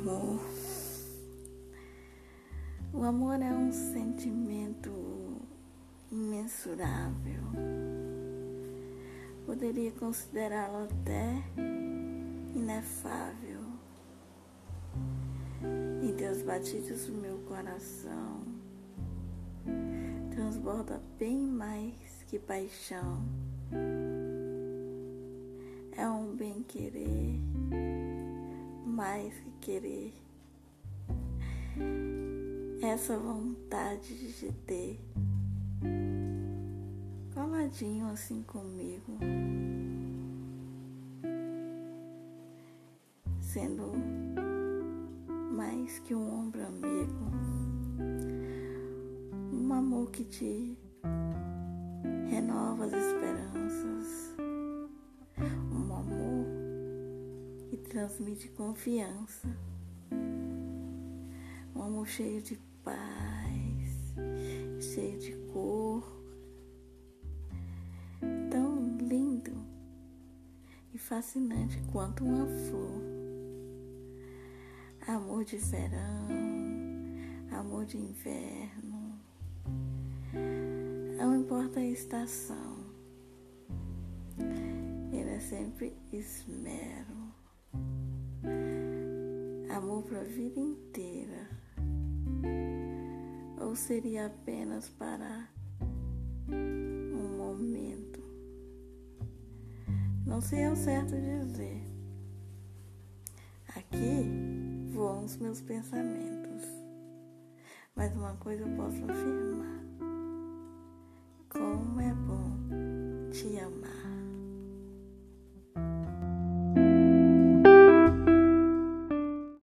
amor. O amor é um sentimento imensurável. Poderia considerá-lo até inefável. Em teus batidos, o meu coração transborda bem mais que paixão. É um bem-querer mais que querer essa vontade de te ter coladinho assim comigo, sendo mais que um ombro amigo, um amor que te renova as esperanças, transmite confiança, um amor cheio de paz, cheio de cor, tão lindo e fascinante quanto uma flor. Amor de verão, amor de inverno, não importa a estação, ele é sempre esmero, amor para a vida inteira ou seria apenas para um momento? Não sei ao certo dizer. Aqui voam os meus pensamentos, mas uma coisa eu posso afirmar: